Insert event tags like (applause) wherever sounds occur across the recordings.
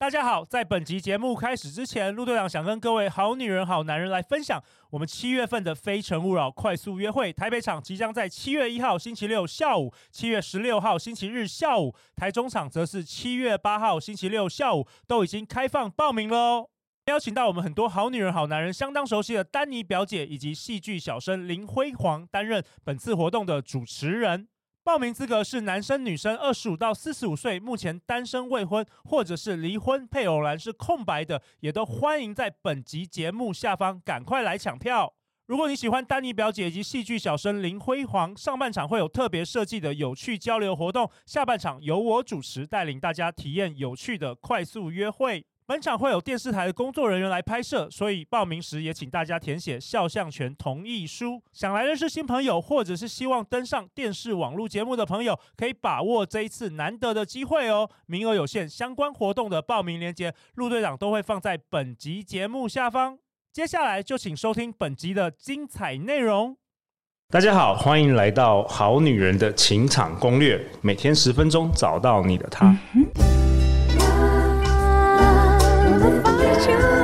大家好，在本集节目开始之前，陆队长想跟各位好女人、好男人来分享，我们七月份的《非诚勿扰》快速约会台北场即将在七月一号星期六下午，七月十六号星期日下午，台中场则是七月八号星期六下午，都已经开放报名喽。邀请到我们很多好女人、好男人相当熟悉的丹妮表姐以及戏剧小生林辉煌担任本次活动的主持人。报名资格是男生女生，二十五到四十五岁，目前单身未婚或者是离婚，配偶栏是空白的，也都欢迎在本集节目下方赶快来抢票。如果你喜欢丹尼表姐以及戏剧小生林辉煌，上半场会有特别设计的有趣交流活动，下半场由我主持带领大家体验有趣的快速约会。本场会有电视台的工作人员来拍摄，所以报名时也请大家填写肖像权同意书。想来认识新朋友，或者是希望登上电视网络节目的朋友，可以把握这一次难得的机会哦。名额有限，相关活动的报名链接，陆队长都会放在本集节目下方。接下来就请收听本集的精彩内容。大家好，欢迎来到《好女人的情场攻略》，每天十分钟，找到你的他。嗯 with you.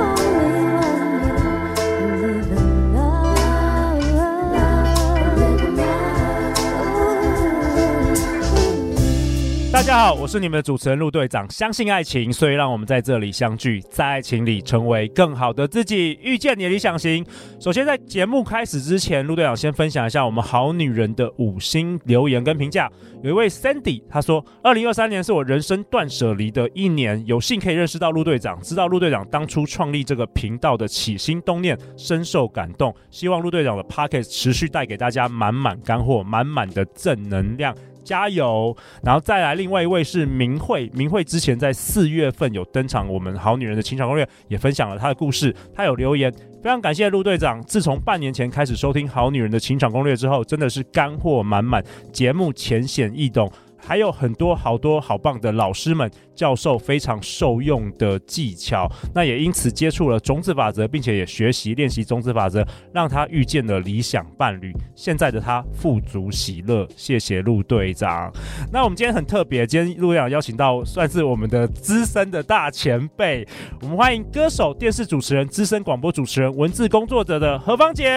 大家好，我是你们的主持人陆队长。相信爱情，所以让我们在这里相聚，在爱情里成为更好的自己，遇见你的理想型。首先，在节目开始之前，陆队长先分享一下我们好女人的五星留言跟评价。有一位 Sandy，他说：“二零二三年是我人生断舍离的一年，有幸可以认识到陆队长，知道陆队长当初创立这个频道的起心动念，深受感动。希望陆队长的 Podcast 持续带给大家满满干货，满满的正能量。”加油！然后再来，另外一位是明慧。明慧之前在四月份有登场，我们好女人的情场攻略也分享了她的故事。她有留言，非常感谢陆队长。自从半年前开始收听好女人的情场攻略之后，真的是干货满满，节目浅显易懂。还有很多好多好棒的老师们、教授非常受用的技巧，那也因此接触了种子法则，并且也学习练习种子法则，让他遇见了理想伴侣。现在的他富足喜乐，谢谢陆队长。那我们今天很特别，今天陆队长邀请到算是我们的资深的大前辈，我们欢迎歌手、电视主持人、资深广播主持人、文字工作者的何芳姐。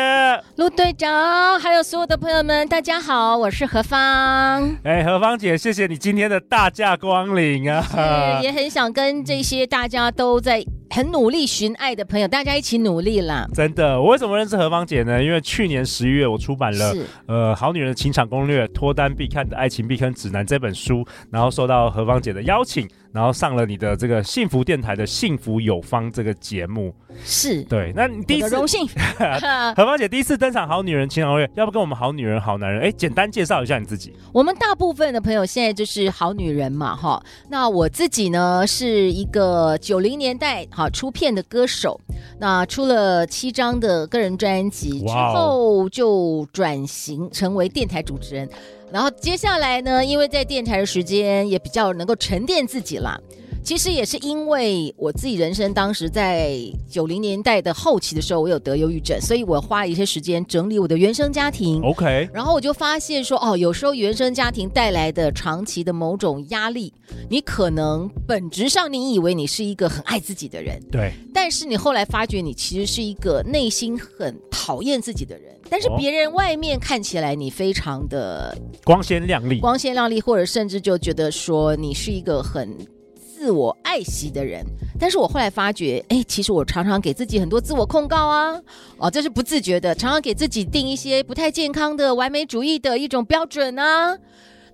陆队长，还有所有的朋友们，大家好，我是何芳。哎，何芳姐。谢谢你今天的大驾光临啊！(laughs) 也很想跟这些大家都在很努力寻爱的朋友，大家一起努力啦。真的，我为什么认识何芳姐呢？因为去年十一月我出版了《呃好女人的情场攻略：脱单必看的爱情避坑指南》这本书，然后受到何芳姐的邀请。然后上了你的这个幸福电台的幸福有方这个节目，是对。那你第一次荣幸，(laughs) 何芳姐第一次登场《好女人情场攻略》，要不跟我们好女人好男人哎，简单介绍一下你自己？我们大部分的朋友现在就是好女人嘛，哈。那我自己呢是一个九零年代哈出片的歌手，那出了七张的个人专辑之后，就转型成为电台主持人。然后接下来呢，因为在电台的时间也比较能够沉淀自己了。其实也是因为我自己人生当时在九零年代的后期的时候，我有得忧郁症，所以我花了一些时间整理我的原生家庭。OK，然后我就发现说，哦，有时候原生家庭带来的长期的某种压力，你可能本质上你以为你是一个很爱自己的人，对，但是你后来发觉你其实是一个内心很讨厌自己的人。但是别人外面看起来你非常的光鲜亮丽，光鲜亮丽，或者甚至就觉得说你是一个很。自我爱惜的人，但是我后来发觉，哎，其实我常常给自己很多自我控告啊，哦，这是不自觉的，常常给自己定一些不太健康的完美主义的一种标准啊，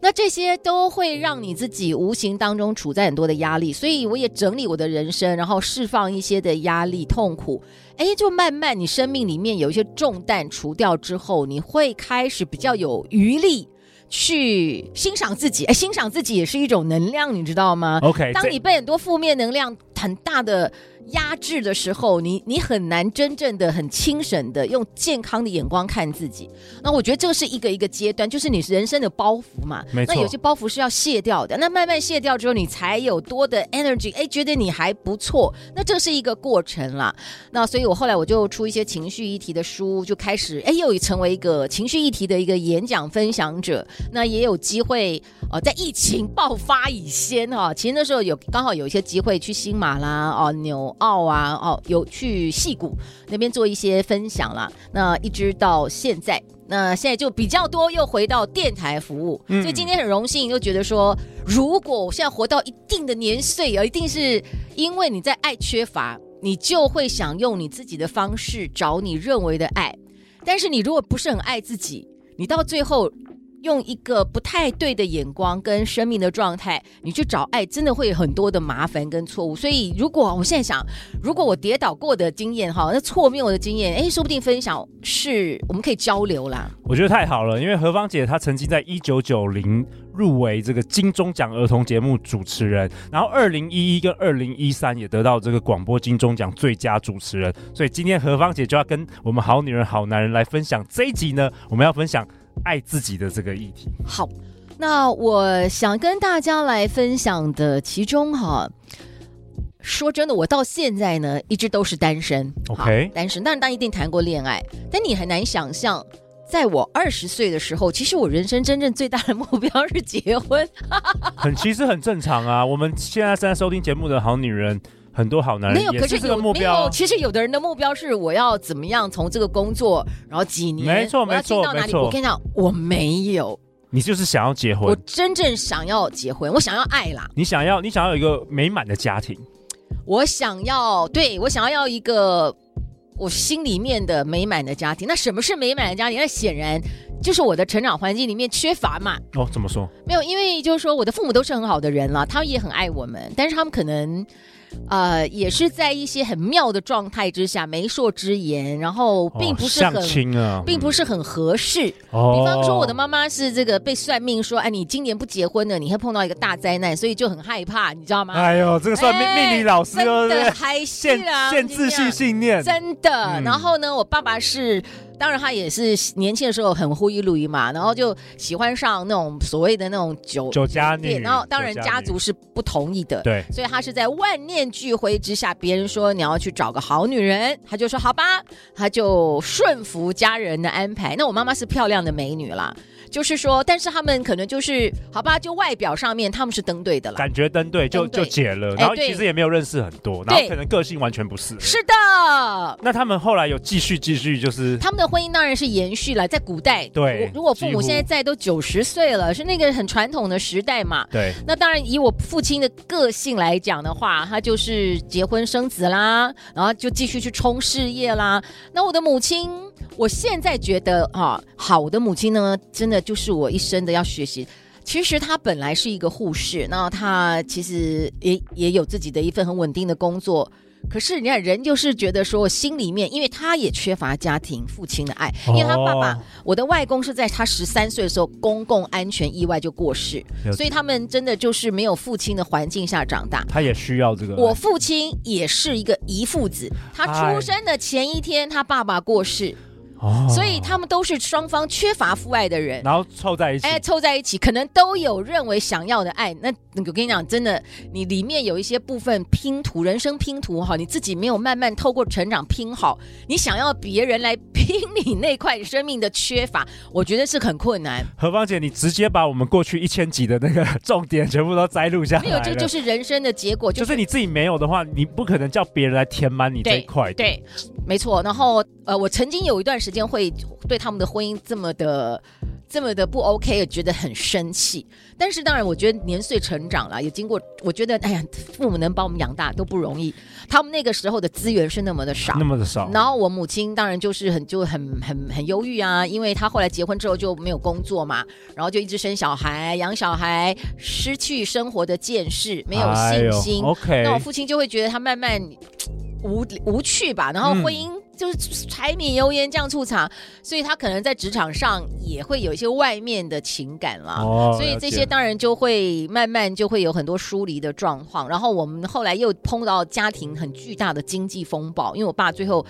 那这些都会让你自己无形当中处在很多的压力，所以我也整理我的人生，然后释放一些的压力痛苦，哎，就慢慢你生命里面有一些重担除掉之后，你会开始比较有余力。去欣赏自己，哎，欣赏自己也是一种能量，你知道吗？OK，当你被很多负面能量很大的压制的时候，你你很难真正的很清醒的用健康的眼光看自己。那我觉得这个是一个一个阶段，就是你人生的包袱嘛。没错。那有些包袱是要卸掉的，那慢慢卸掉之后，你才有多的 energy，哎，觉得你还不错。那这是一个过程啦。那所以我后来我就出一些情绪议题的书，就开始哎，又成为一个情绪议题的一个演讲分享者。那也有机会呃，在疫情爆发以前哈、哦，其实那时候有刚好有一些机会去新马啦，哦，纽澳啊，哦，有去戏谷那边做一些分享啦。那一直到现在，那现在就比较多又回到电台服务，嗯、所以今天很荣幸，又觉得说，如果我现在活到一定的年岁啊，一定是因为你在爱缺乏，你就会想用你自己的方式找你认为的爱。但是你如果不是很爱自己，你到最后。用一个不太对的眼光跟生命的状态，你去找爱，真的会有很多的麻烦跟错误。所以，如果我现在想，如果我跌倒过的经验哈，那错谬的经验，哎，说不定分享是我们可以交流啦。我觉得太好了，因为何芳姐她曾经在一九九零入围这个金钟奖儿童节目主持人，然后二零一一跟二零一三也得到这个广播金钟奖最佳主持人。所以今天何芳姐就要跟我们好女人好男人来分享这一集呢，我们要分享。爱自己的这个议题。好，那我想跟大家来分享的其中哈，说真的，我到现在呢一直都是单身。OK，单身，但是当然一定谈过恋爱，但你很难想象，在我二十岁的时候，其实我人生真正最大的目标是结婚。(laughs) 很，其实很正常啊。我们现在正在收听节目的好女人。很多好男人没有，可是有目标。没有，其实有的人的目标是我要怎么样从这个工作，然后几年，没错没错没错。我跟你讲，我没有。你就是想要结婚？我真正想要结婚，我想要爱啦。你想要，你想要有一个美满的家庭。我想要，对，我想要要一个我心里面的美满的家庭。那什么是美满的家庭？那显然就是我的成长环境里面缺乏嘛。哦，怎么说？没有，因为就是说我的父母都是很好的人了，他们也很爱我们，但是他们可能。呃，也是在一些很妙的状态之下，媒妁之言，然后并不是很，哦啊、并不是很合适。哦、比方说，我的妈妈是这个被算命说，哎，你今年不结婚了，你会碰到一个大灾难，所以就很害怕，你知道吗？哎呦，这个算命、哎、命理老师真的还是啊，限制性信念，真的。嗯、然后呢，我爸爸是。当然，他也是年轻的时候很呼吁路易嘛，然后就喜欢上那种所谓的那种酒酒家女，然后当然家族是不同意的，对，所以他是在万念俱灰之下，别人说你要去找个好女人，他就说好吧，他就顺服家人的安排。那我妈妈是漂亮的美女啦。就是说，但是他们可能就是好吧，就外表上面他们是登对的了，感觉登对就对就解了，然后其实也没有认识很多，然后可能个性完全不是。是的。那他们后来有继续继续，就是他们的婚姻当然是延续了，在古代，对，如果父母现在在都九十岁了，是那个很传统的时代嘛，对。那当然以我父亲的个性来讲的话，他就是结婚生子啦，然后就继续去冲事业啦。那我的母亲，我现在觉得啊，好，我的母亲呢，真的。就是我一生的要学习。其实她本来是一个护士，那她其实也也有自己的一份很稳定的工作。可是你看，人就是觉得说，心里面，因为他也缺乏家庭父亲的爱，因为他爸爸，我的外公是在他十三岁的时候，公共安全意外就过世，所以他们真的就是没有父亲的环境下长大。他也需要这个。我父亲也是一个遗父子，他出生的前一天，他爸爸过世。哦、所以他们都是双方缺乏父爱的人，然后凑在一起，哎，凑在一起，可能都有认为想要的爱。那我跟你讲，真的，你里面有一些部分拼图，人生拼图哈，你自己没有慢慢透过成长拼好，你想要别人来拼你那块生命的缺乏，我觉得是很困难。何芳姐，你直接把我们过去一千集的那个 (laughs) 重点全部都摘录下来，没有，这就是人生的结果。就是、就是你自己没有的话，你不可能叫别人来填满你这一块。对，没错。然后呃，我曾经有一段时间会。对他们的婚姻这么的、这么的不 OK，也觉得很生气。但是当然，我觉得年岁成长了，也经过，我觉得哎呀，父母能把我们养大都不容易。他们那个时候的资源是那么的少，那么的少。然后我母亲当然就是很就很很很忧郁啊，因为她后来结婚之后就没有工作嘛，然后就一直生小孩、养小孩，失去生活的见识，没有信心。哎、OK，那我父亲就会觉得他慢慢无无趣吧，然后婚姻。嗯就是柴米油盐酱醋茶，所以他可能在职场上也会有一些外面的情感啦。哦，所以这些当然就会慢慢就会有很多疏离的状况。然后我们后来又碰到家庭很巨大的经济风暴，因为我爸最后。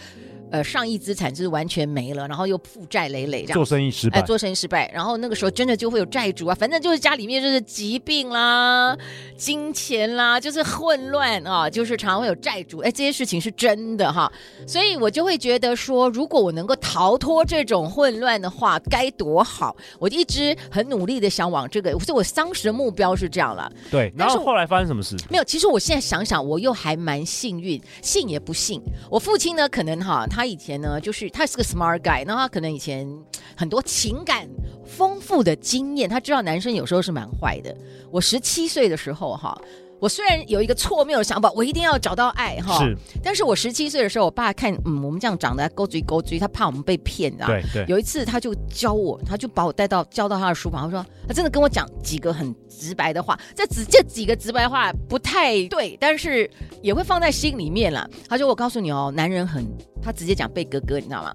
呃，上亿资产就是完全没了，然后又负债累累，这样做生意失败，哎，做生意失败，然后那个时候真的就会有债主啊，反正就是家里面就是疾病啦、金钱啦，就是混乱啊，就是常常会有债主，哎，这些事情是真的哈，所以我就会觉得说，如果我能够逃脱这种混乱的话，该多好！我一直很努力的想往这个，所以我当时的目标是这样了。对，然后后来发生什么事？没有，其实我现在想想，我又还蛮幸运，信也不信。我父亲呢，可能哈，他。他以前呢，就是他是个 smart guy，那他可能以前很多情感丰富的经验，他知道男生有时候是蛮坏的。我十七岁的时候哈，我虽然有一个错谬的想法，我一定要找到爱哈，是。但是我十七岁的时候，我爸看嗯，我们这样长得勾嘴勾嘴，他怕我们被骗啊。对对。有一次他就教我，他就把我带到教到他的书房，他说他真的跟我讲几个很直白的话，这只这几个直白话不太对，但是也会放在心里面了。他说我告诉你哦，男人很。他直接讲贝哥哥，你知道吗？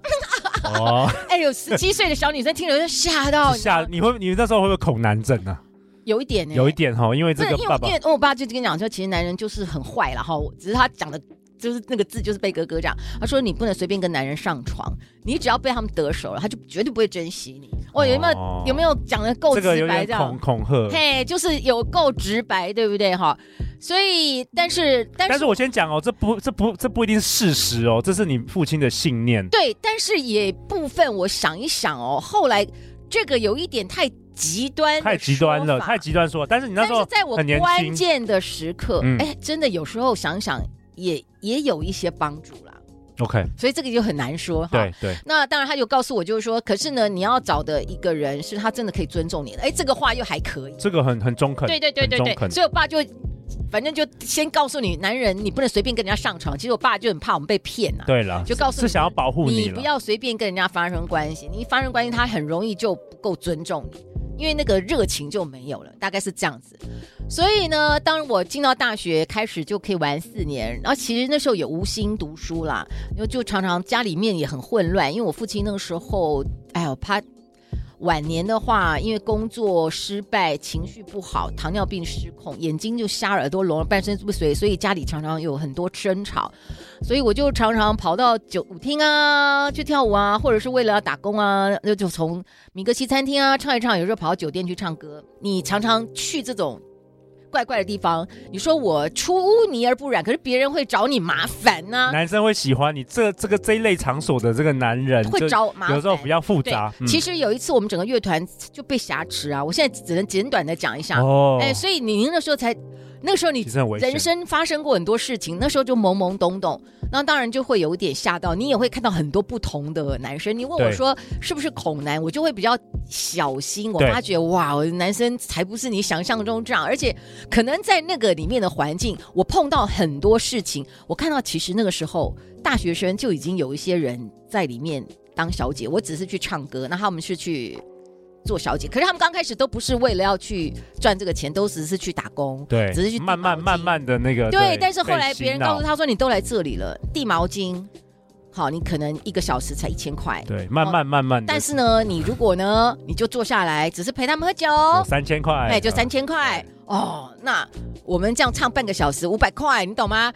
哦，(laughs) 哎呦，十七岁的小女生听了就吓到，吓！你会，你那时候会不会恐男症啊？有一点、欸，有一点哈，因为这个爸爸，因为因为我爸就跟你讲说，其实男人就是很坏了哈，只是他讲的，就是那个字就是被哥哥这样。他说你不能随便跟男人上床，你只要被他们得手了，他就绝对不会珍惜你。哦，有没有、哦、有没有讲的够直白这样？这个、恐恐吓，嘿，就是有够直白，对不对哈？所以，但是，但是，但是我先讲哦，这不，这不，这不一定是事实哦，这是你父亲的信念。对，但是也部分，我想一想哦，后来这个有一点太极端，太极端了，太极端说。但是你那时候在我关键的时刻，哎、嗯，真的有时候想想也也有一些帮助啦。OK，所以这个就很难说哈。对对。那当然，他就告诉我，就是说，可是呢，你要找的一个人是他真的可以尊重你的。哎，这个话又还可以。这个很很中肯。对对对对对。所以我爸就。反正就先告诉你，男人你不能随便跟人家上床。其实我爸就很怕我们被骗啊。对了，就告诉你是想要保护你，你不要随便跟人家发生关系。你一发生关系，他很容易就不够尊重你，因为那个热情就没有了，大概是这样子。所以呢，当我进到大学开始就可以玩四年，然后其实那时候也无心读书啦，因为就常常家里面也很混乱，因为我父亲那个时候，哎呦怕。晚年的话，因为工作失败，情绪不好，糖尿病失控，眼睛就瞎，耳朵聋了，半身不遂，所以家里常常有很多争吵，所以我就常常跑到酒舞厅啊去跳舞啊，或者是为了要打工啊，那就从米格西餐厅啊唱一唱，有时候跑到酒店去唱歌。你常常去这种。怪怪的地方，你说我出污泥而不染，可是别人会找你麻烦呢、啊。男生会喜欢你这这个这一类场所的这个男人，会找麻烦。有时候比较复杂。嗯、其实有一次我们整个乐团就被挟持啊，我现在只能简短的讲一下。哦，哎，所以你那时候才。那个时候你人生发生过很多事情，那时候就懵懵懂懂，那当然就会有一点吓到，你也会看到很多不同的男生。你问我说是不是恐男，我就会比较小心。我发觉哇，男生才不是你想象中这样，而且可能在那个里面的环境，我碰到很多事情，我看到其实那个时候大学生就已经有一些人在里面当小姐，我只是去唱歌，那他们是去。做小姐，可是他们刚开始都不是为了要去赚这个钱，都只是去打工，对，只是去慢慢慢慢的那个。对，对但是后来别人告诉他说：“你都来这里了，递毛巾，好，你可能一个小时才一千块。”对，慢慢慢慢的。但是呢，你如果呢，你就坐下来，只是陪他们喝酒，三千块，哎，就三千块哦。那我们这样唱半个小时，五百块，你懂吗？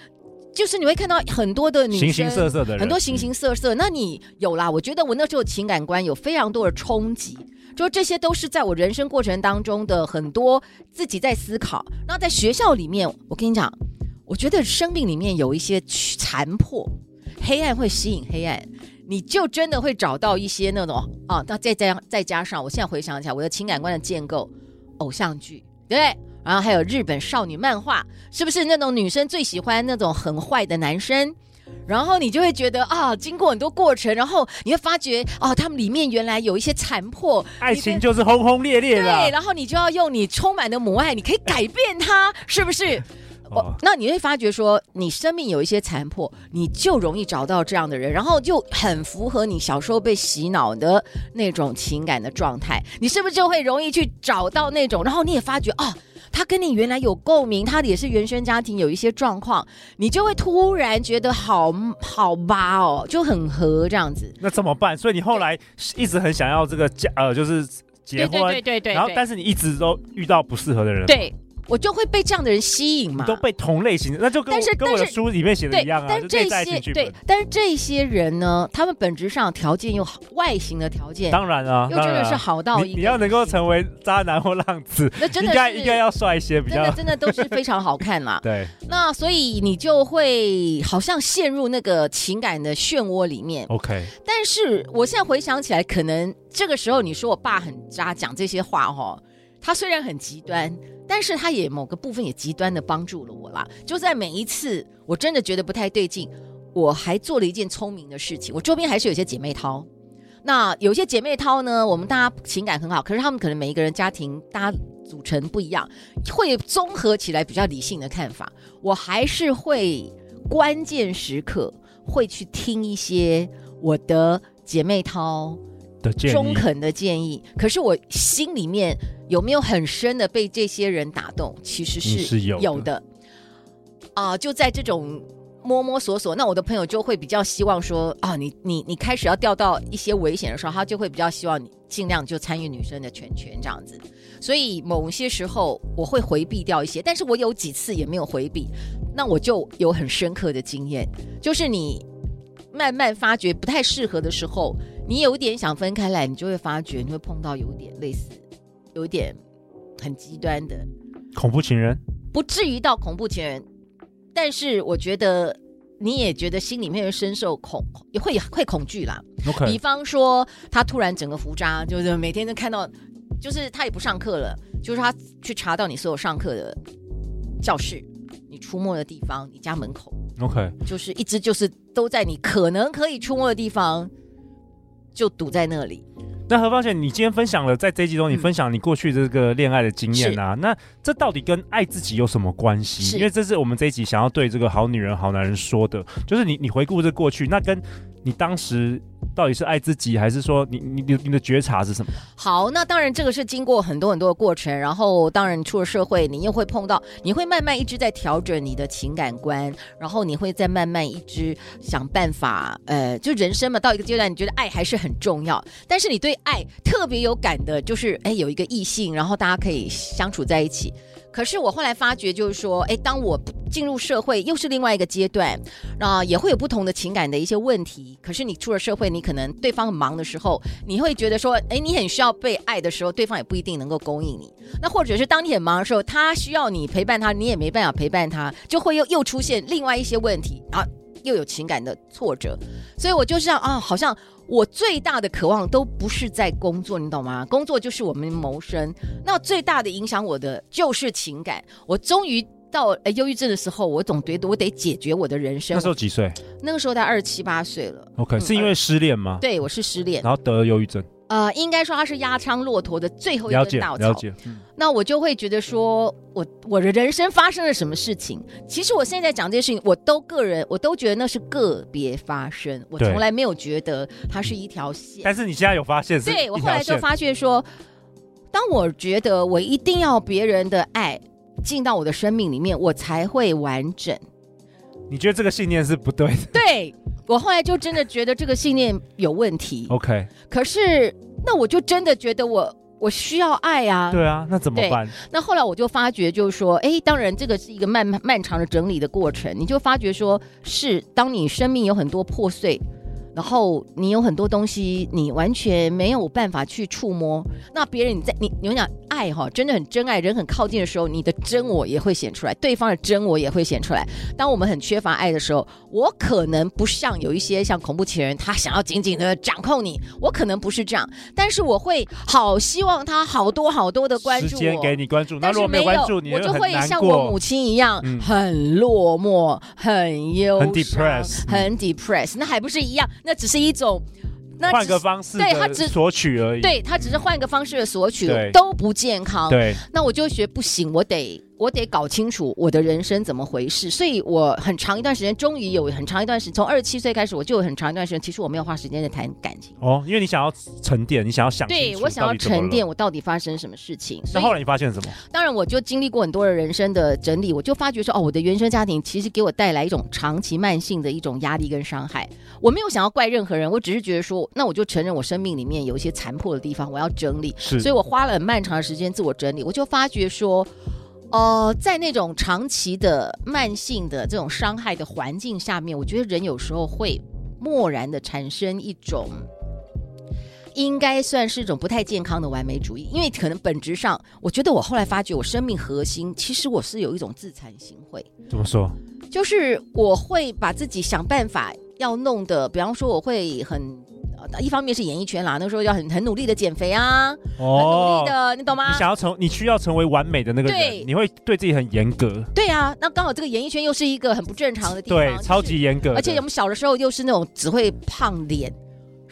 就是你会看到很多的女生，形形色色的人，很多形形色色。那你有啦？我觉得我那时候情感观有非常多的冲击。就这些都是在我人生过程当中的很多自己在思考。那在学校里面，我跟你讲，我觉得生命里面有一些残破，黑暗会吸引黑暗，你就真的会找到一些那种啊。那再加再加上，我现在回想起来，我的情感观的建构，偶像剧，对不对？然后还有日本少女漫画，是不是那种女生最喜欢那种很坏的男生？然后你就会觉得啊，经过很多过程，然后你会发觉啊，他们里面原来有一些残破，爱情就是轰轰烈烈的。对，然后你就要用你充满的母爱，你可以改变他，是不是？哦，哦，那你会发觉说，你生命有一些残破，你就容易找到这样的人，然后就很符合你小时候被洗脑的那种情感的状态，你是不是就会容易去找到那种？然后你也发觉哦。他跟你原来有共鸣，他也是原生家庭有一些状况，你就会突然觉得好好吧哦，就很合这样子。那怎么办？所以你后来一直很想要这个家呃，就是结婚，对对对对对，然后但是你一直都遇到不适合的人，对。我就会被这样的人吸引嘛，都被同类型的，那就跟我但是跟我的书里面写的一样啊。但是这些对，但是这些人呢，他们本质上条件又好，外形的条件当然啊，又真的是好到一你，你要能够成为渣男或浪子，(laughs) 那真的应该应该要帅一些，比较真的真的都是非常好看啦。(laughs) 对，那所以你就会好像陷入那个情感的漩涡里面。OK，但是我现在回想起来，可能这个时候你说我爸很渣，讲这些话哈，他虽然很极端。但是他也某个部分也极端的帮助了我啦，就在每一次我真的觉得不太对劲，我还做了一件聪明的事情。我周边还是有些姐妹淘，那有些姐妹淘呢，我们大家情感很好，可是他们可能每一个人家庭大家组成不一样，会综合起来比较理性的看法。我还是会关键时刻会去听一些我的姐妹淘的中肯的建议，可是我心里面有没有很深的被这些人打动？其实是有的。啊、呃，就在这种摸摸索索，那我的朋友就会比较希望说啊，你你你开始要掉到一些危险的时候，他就会比较希望你尽量就参与女生的圈圈这样子。所以某些时候我会回避掉一些，但是我有几次也没有回避，那我就有很深刻的经验，就是你慢慢发觉不太适合的时候。你有点想分开来，你就会发觉你会碰到有点类似，有点很极端的恐怖情人，不至于到恐怖情人，但是我觉得你也觉得心里面会深受恐，也会会恐惧啦。Okay. 比方说他突然整个胡渣，就是每天都看到，就是他也不上课了，就是他去查到你所有上课的教室，你出没的地方，你家门口，OK，就是一直就是都在你可能可以出没的地方。就堵在那里。那何芳姐，你今天分享了在这一集中，你分享你过去这个恋爱的经验啊，嗯、那这到底跟爱自己有什么关系？因为这是我们这一集想要对这个好女人、好男人说的，就是你你回顾这过去，那跟你当时。到底是爱自己，还是说你你你你的觉察是什么？好，那当然这个是经过很多很多的过程，然后当然出了社会，你又会碰到，你会慢慢一直在调整你的情感观，然后你会再慢慢一直想办法，呃，就人生嘛，到一个阶段，你觉得爱还是很重要，但是你对爱特别有感的，就是哎有一个异性，然后大家可以相处在一起。可是我后来发觉，就是说，哎，当我进入社会，又是另外一个阶段，那也会有不同的情感的一些问题。可是你出了社会，你可能对方很忙的时候，你会觉得说，哎，你很需要被爱的时候，对方也不一定能够供应你。那或者是当你很忙的时候，他需要你陪伴他，你也没办法陪伴他，就会又又出现另外一些问题啊，又有情感的挫折。所以我就像啊，好像。我最大的渴望都不是在工作，你懂吗？工作就是我们谋生。那最大的影响我的就是情感。我终于到呃忧郁症的时候，我总觉得我得解决我的人生。那时候几岁？那个时候他二十七八岁了。OK，、嗯、是因为失恋吗？对，我是失恋，然后得了忧郁症。呃，应该说他是压仓骆驼的最后一根稻草。了解，那我就会觉得说，我我的人生发生了什么事情？其实我现在讲这些事情，我都个人，我都觉得那是个别发生，我从来没有觉得它是一条线。但是你现在有发现是？对，我后来就发现说，当我觉得我一定要别人的爱进到我的生命里面，我才会完整。你觉得这个信念是不对的？对。我后来就真的觉得这个信念有问题。OK，可是那我就真的觉得我我需要爱啊。对啊，那怎么办？那后来我就发觉，就是说，哎，当然这个是一个漫漫长的整理的过程。你就发觉说，是当你生命有很多破碎。然后你有很多东西，你完全没有办法去触摸。那别人你在你你们讲爱哈，真的很真爱，人很靠近的时候，你的真我也会显出来，对方的真我也会显出来。当我们很缺乏爱的时候，我可能不像有一些像恐怖情人，他想要紧紧的掌控你，我可能不是这样，但是我会好希望他好多好多的关注我，时间给你关注，但是没有，关注你我就会像我母亲一样，嗯、很落寞，很忧伤，很 depressed，很 depressed，那还不是一样？那只是一种，那换个方式，对他只索取而已。对他只是换个方式的索取，对都不健康。对，那我就觉得不行，我得，我得搞清楚我的人生怎么回事。所以我很长一段时间，终于有很长一段时间，从二十七岁开始，我就有很长一段时间，其实我没有花时间在谈感情。哦，因为你想要沉淀，你想要想，对我想要沉淀，我到底发生什么事情？那后来你发现什么？当然，我就经历过很多的人生的整理，我就发觉说，哦，我的原生家庭其实给我带来一种长期慢性的一种压力跟伤害。我没有想要怪任何人，我只是觉得说，那我就承认我生命里面有一些残破的地方，我要整理。是，所以我花了很漫长的时间自我整理，我就发觉说，哦、呃，在那种长期的慢性的这种伤害的环境下面，我觉得人有时候会漠然的产生一种，应该算是一种不太健康的完美主义，因为可能本质上，我觉得我后来发觉，我生命核心其实我是有一种自惭形秽。怎么说？就是我会把自己想办法要弄得，比方说我会很。一方面是演艺圈啦，那个时候要很很努力的减肥啊，哦、很努力的，你懂吗？你想要成，你需要成为完美的那个人，对你会对自己很严格。对啊，那刚好这个演艺圈又是一个很不正常的地方，对，超级严格。而且我们小的时候又是那种只会胖脸。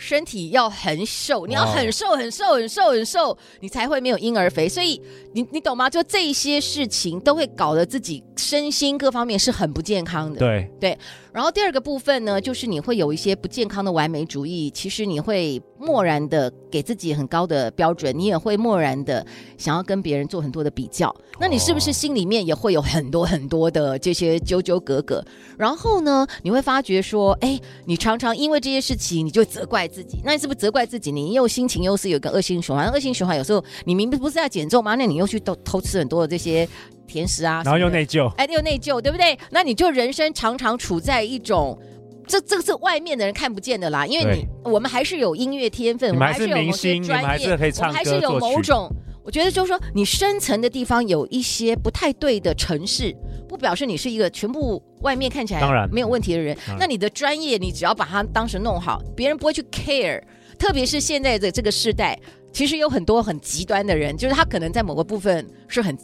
身体要很瘦，你要很瘦很瘦很瘦很瘦，你才会没有婴儿肥。所以你你懂吗？就这些事情都会搞得自己身心各方面是很不健康的。对对。然后第二个部分呢，就是你会有一些不健康的完美主义。其实你会漠然的给自己很高的标准，你也会漠然的想要跟别人做很多的比较。那你是不是心里面也会有很多很多的这些纠纠葛葛？然后呢，你会发觉说，哎，你常常因为这些事情，你就责怪自己。那你是不是责怪自己？你又心情又是有一个恶性循环。恶性循环有时候你明明不是要减重吗？那你又去偷偷吃很多的这些甜食啊，然后又内疚，哎，又内疚，对不对？那你就人生常常处在一种，这这个是外面的人看不见的啦。因为你我们还是有音乐天分，我们还是有某些专业，我们还是有某种。我觉得就是说，你深层的地方有一些不太对的程式，不表示你是一个全部外面看起来没有问题的人。那你的专业，你只要把它当时弄好，别人不会去 care。特别是现在的这个时代，其实有很多很极端的人，就是他可能在某个部分是很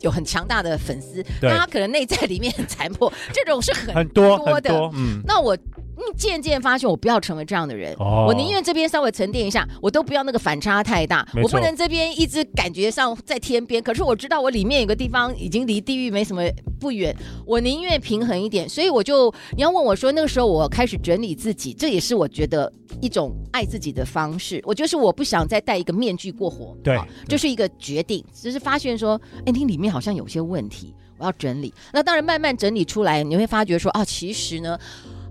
有很强大的粉丝，但他可能内在里面很残破，这种是很多的。很多，嗯，那我。渐渐发现，我不要成为这样的人。哦、我宁愿这边稍微沉淀一下，我都不要那个反差太大。我不能这边一直感觉上在天边，可是我知道我里面有个地方已经离地狱没什么不远。我宁愿平衡一点，所以我就你要问我说，那个时候我开始整理自己，这也是我觉得一种爱自己的方式。我就是我不想再戴一个面具过活，对，就是一个决定，只是发现说，哎，你里面好像有些问题，我要整理。那当然慢慢整理出来，你会发觉说，啊，其实呢。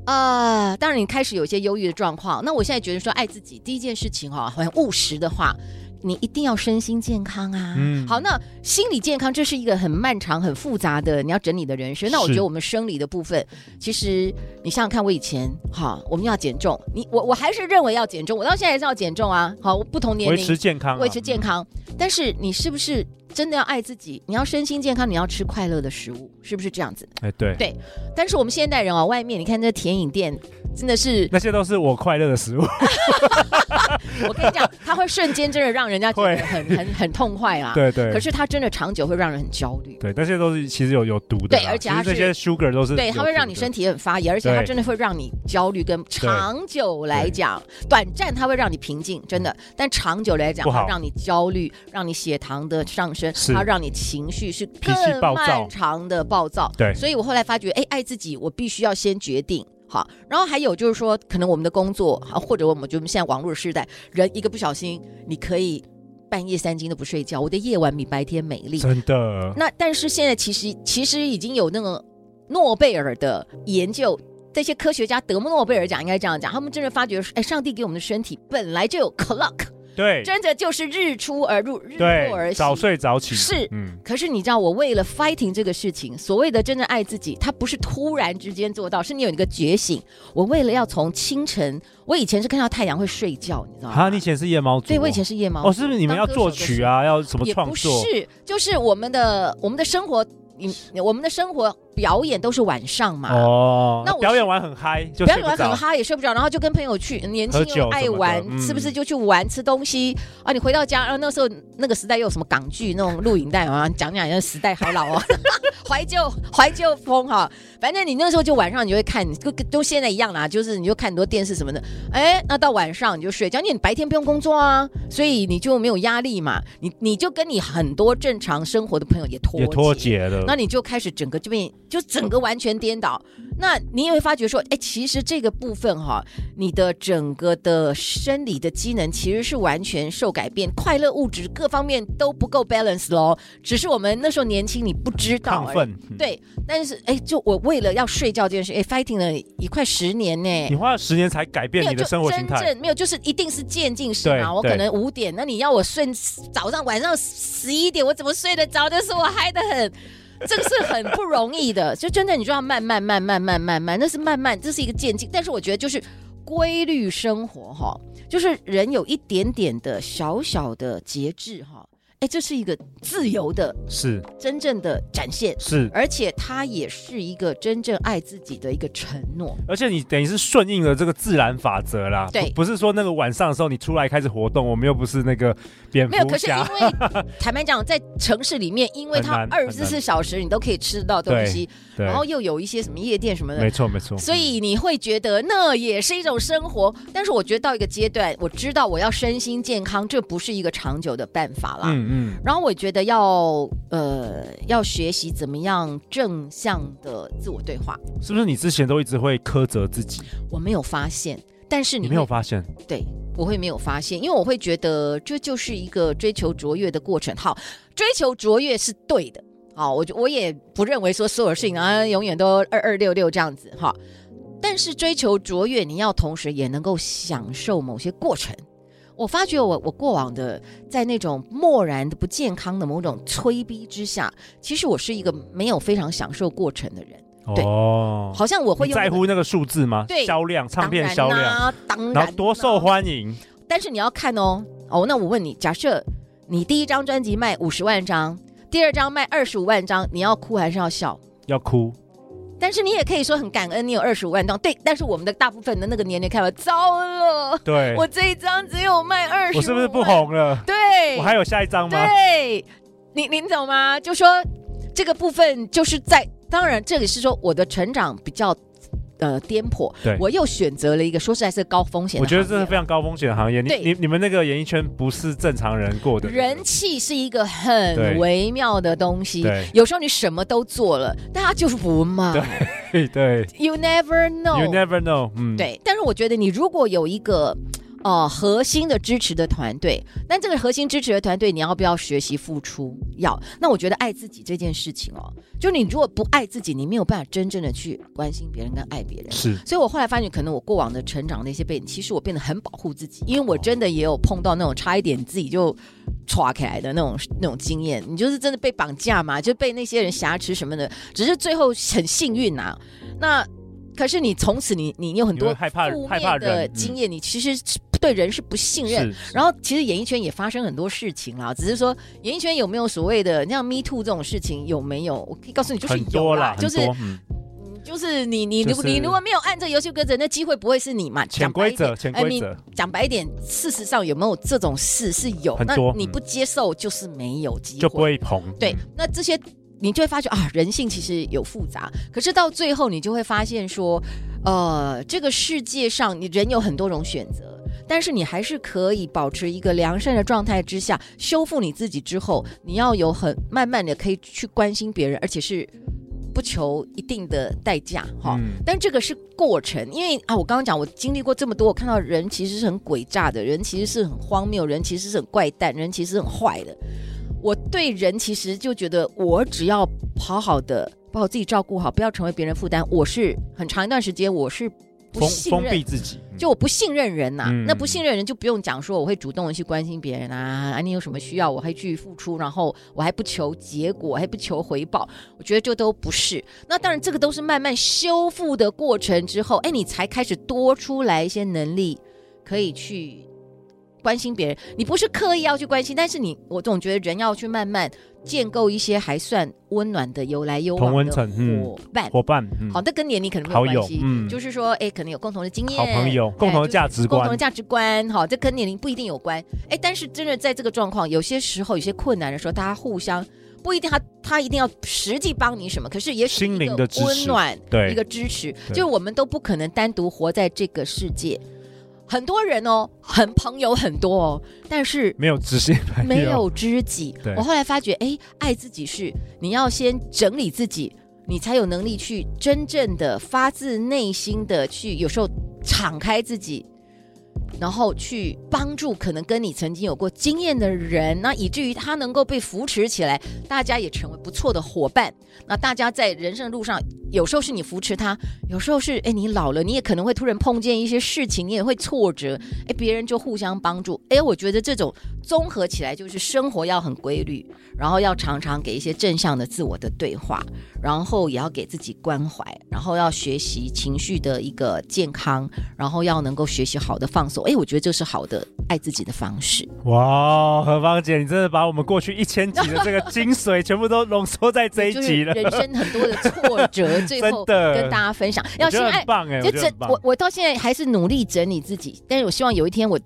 啊，uh, 当然你开始有一些忧郁的状况。那我现在觉得说爱自己第一件事情哈、哦，很务实的话，你一定要身心健康啊。嗯，好，那心理健康这是一个很漫长、很复杂的，你要整理的人生。那我觉得我们生理的部分，其实你想想看，我以前哈，我们要减重，你我我还是认为要减重，我到现在还是要减重啊。好，不同年龄维持健康、啊，维持健康。嗯、但是你是不是？真的要爱自己，你要身心健康，你要吃快乐的食物，是不是这样子？哎，对对。但是我们现代人啊，外面你看这甜饮店，真的是那些都是我快乐的食物。(laughs) 我跟你讲，它会瞬间真的让人家觉得很很很痛快啊。对对。可是它真的长久会让人很焦虑。对，那些都是其实有有毒的。对，而且它这些 sugar 都是对，它会让你身体很发炎，而且它真的会让你焦虑。跟长久来讲，短暂它会让你平静，真的。但长久来讲，它让你焦虑，让你血糖的上升，它让你。情绪是更漫长的暴躁，对，所以我后来发觉，哎，爱自己，我必须要先决定好。然后还有就是说，可能我们的工作，或者我们就现在网络的时代，人一个不小心，你可以半夜三更都不睡觉，我的夜晚比白天美丽，真的。那但是现在其实其实已经有那个诺贝尔的研究，这些科学家得诺贝尔奖应该这样讲，他们真的发觉，哎，上帝给我们的身体本来就有 clock。对，真的就是日出而入，日落而息，早睡早起是。嗯，可是你知道，我为了 fighting 这个事情，所谓的真正爱自己，它不是突然之间做到，是你有一个觉醒。我为了要从清晨，我以前是看到太阳会睡觉，你知道吗？啊，你以前是夜猫族？对，我以前是夜猫。哦，是不是你们要作曲啊？要什么创作？也不是，就是我们的我们的生活，你我们的生活。表演都是晚上嘛。哦，那我表演完很嗨，就表演完很嗨也睡不着，然后就跟朋友去，年轻又爱玩，嗯、是不是就去玩吃东西啊？你回到家，然后那时候那个时代又有什么港剧那种录影带啊？讲讲那时代好老哦，(laughs) 怀旧怀旧风哈。反正你那时候就晚上你就会看，跟都现在一样啦，就是你就看很多电视什么的。哎，那到晚上你就睡觉，因为你白天不用工作啊，所以你就没有压力嘛。你你就跟你很多正常生活的朋友也脱也脱节了，那你就开始整个这边就整个完全颠倒。那你也会发觉说，哎，其实这个部分哈，你的整个的生理的机能其实是完全受改变，快乐物质各方面都不够 balance 喽。只是我们那时候年轻，你不知道。亢奋。对，但是哎，就我为了要睡觉这件事，哎，fighting 了一快十年呢。你花了十年才改变你的生活形态。真正没有，就是一定是渐进式嘛。我可能五点，那你要我睡早上晚上十一点，我怎么睡得着？就是我嗨得很。这个是很不容易的，(laughs) 就真的你就要慢慢慢慢慢慢慢，那是慢慢，这是一个渐进。但是我觉得就是规律生活哈，就是人有一点点的小小的节制哈。哎，这是一个自由的，是真正的展现，是，而且它也是一个真正爱自己的一个承诺。而且你等于是顺应了这个自然法则啦，对，不是说那个晚上的时候你出来开始活动，我们又不是那个蝙蝠侠。没有，可是因为 (laughs) 坦白讲，在城市里面，因为它二十四小时你都可以吃到东西，然后又有一些什么夜店什么的，没错没错，所以你会觉得那也是一种生活。但是我觉得到一个阶段，我知道我要身心健康，这不是一个长久的办法啦。嗯。嗯，然后我觉得要呃要学习怎么样正向的自我对话，是不是？你之前都一直会苛责自己？我没有发现，但是你，你没有发现？对，我会没有发现，因为我会觉得这就是一个追求卓越的过程。好，追求卓越是对的。好，我我也不认为说所有事情啊永远都二二六六这样子哈。但是追求卓越，你要同时也能够享受某些过程。我发觉我我过往的在那种漠然的不健康的某种催逼之下，其实我是一个没有非常享受过程的人。对，哦，好像我会在乎那个数字吗？对，销量，唱片销量，当然，然后多受欢迎。但是你要看哦，哦，那我问你，假设你第一张专辑卖五十万张，第二张卖二十五万张，你要哭还是要笑？要哭。但是你也可以说很感恩，你有二十五万张，对。但是我们的大部分的那个年龄看了，糟了，对，我这一张只有卖二十，我是不是不红了？对，我还有下一张吗？对，你您懂吗？就说这个部分就是在，当然这里是说我的成长比较。呃，颠簸，对，我又选择了一个说实在是高风险。我觉得这是非常高风险的行业。你你你们那个演艺圈不是正常人过的。人气是一个很微妙的东西，对，有时候你什么都做了，但他就是不卖。对 (laughs) 对，You never know，You never know，嗯，对。但是我觉得你如果有一个。哦、呃，核心的支持的团队，那这个核心支持的团队，你要不要学习付出？要。那我觉得爱自己这件事情哦，就你如果不爱自己，你没有办法真正的去关心别人跟爱别人。是。所以我后来发现，可能我过往的成长那些背景，其实我变得很保护自己，因为我真的也有碰到那种差一点自己就抓起来的那种那种经验。你就是真的被绑架嘛，就被那些人挟持什么的，只是最后很幸运呐、啊。那可是你从此你你有很多害怕害怕的经验，你其实。对人是不信任，然后其实演艺圈也发生很多事情啦，只是说演艺圈有没有所谓的像 Me Too 这种事情有没有？我可以告诉你，就是有啦，就是嗯，就是你你如果你如果没有按这游戏规则，那机会不会是你嘛？潜规则，潜规则。讲白一点，事实上有没有这种事是有，那你不接受就是没有机会，就不会捧。对，那这些你就会发觉啊，人性其实有复杂，可是到最后你就会发现说，呃，这个世界上你人有很多种选择。但是你还是可以保持一个良善的状态之下，修复你自己之后，你要有很慢慢的可以去关心别人，而且是不求一定的代价哈。嗯、但这个是过程，因为啊，我刚刚讲我经历过这么多，我看到人其实是很诡诈的，人其实是很荒谬，人其实是很怪诞，人其实很坏的。我对人其实就觉得，我只要好好的把我自己照顾好，不要成为别人负担。我是很长一段时间我是。不信任封闭自己，就我不信任人呐、啊。嗯、那不信任人就不用讲说，我会主动的去关心别人啊。啊，你有什么需要，我还去付出，然后我还不求结果，还不求回报。我觉得这都不是。那当然，这个都是慢慢修复的过程之后，哎，你才开始多出来一些能力，可以去关心别人，你不是刻意要去关心，但是你我总觉得人要去慢慢建构一些还算温暖的有来有往的伙伴伙伴。好，这跟年龄可能没有关系，嗯，就是说，哎，可能有共同的经验，好朋友，共同的价值观，共同的价值观，好，这跟年龄不一定有关，哎，但是真的在这个状况，有些时候有些困难的时候，大家互相。不一定他他一定要实际帮你什么，可是也许一个温暖，对一个支持，就是我们都不可能单独活在这个世界。很多人哦，很朋友很多哦，但是没有知心朋友，没有知己。我后来发觉，哎，爱自己是你要先整理自己，你才有能力去真正的发自内心的去，有时候敞开自己。然后去帮助可能跟你曾经有过经验的人，那以至于他能够被扶持起来，大家也成为不错的伙伴。那大家在人生路上，有时候是你扶持他，有时候是哎你老了，你也可能会突然碰见一些事情，你也会挫折，哎别人就互相帮助。哎，我觉得这种综合起来就是生活要很规律，然后要常常给一些正向的自我的对话，然后也要给自己关怀，然后要学习情绪的一个健康，然后要能够学习好的放松。哎，我觉得这是好的爱自己的方式。哇，何芳姐，你真的把我们过去一千集的 (laughs) 这个精髓全部都浓缩在这一集了。人生很多的挫折，最后跟大家分享。要先爱，就整我我到现在还是努力整理自己，但是我希望有一天我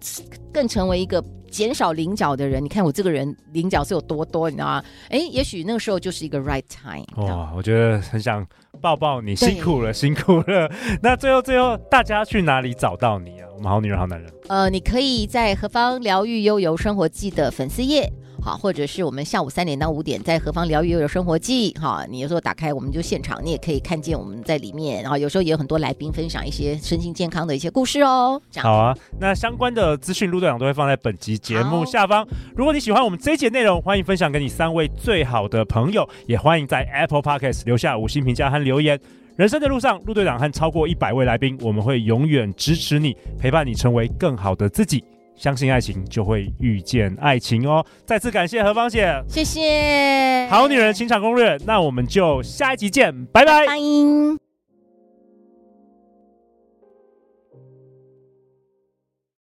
更成为一个减少棱角的人。你看我这个人棱角是有多多，你知道吗？哎，也许那个时候就是一个 right time。哇，我觉得很想抱抱你，辛苦了，辛苦了。那最后最后，大家去哪里找到你啊？我们好女人好男人。呃，你可以在何方疗愈悠游生活记的粉丝页。好，或者是我们下午三点到五点在何方疗愈悠游生活记，哈，你有时候打开我们就现场，你也可以看见我们在里面，然后有时候也有很多来宾分享一些身心健康的一些故事哦。好啊，那相关的资讯陆队长都会放在本集节目下方。如果你喜欢我们这一集内容，欢迎分享给你三位最好的朋友，也欢迎在 Apple Podcast 留下五星评价和留言。人生的路上，陆队长和超过一百位来宾，我们会永远支持你，陪伴你成为更好的自己。相信爱情，就会遇见爱情哦！再次感谢何芳姐，谢谢。好女人情场攻略，那我们就下一集见，拜拜。拜拜。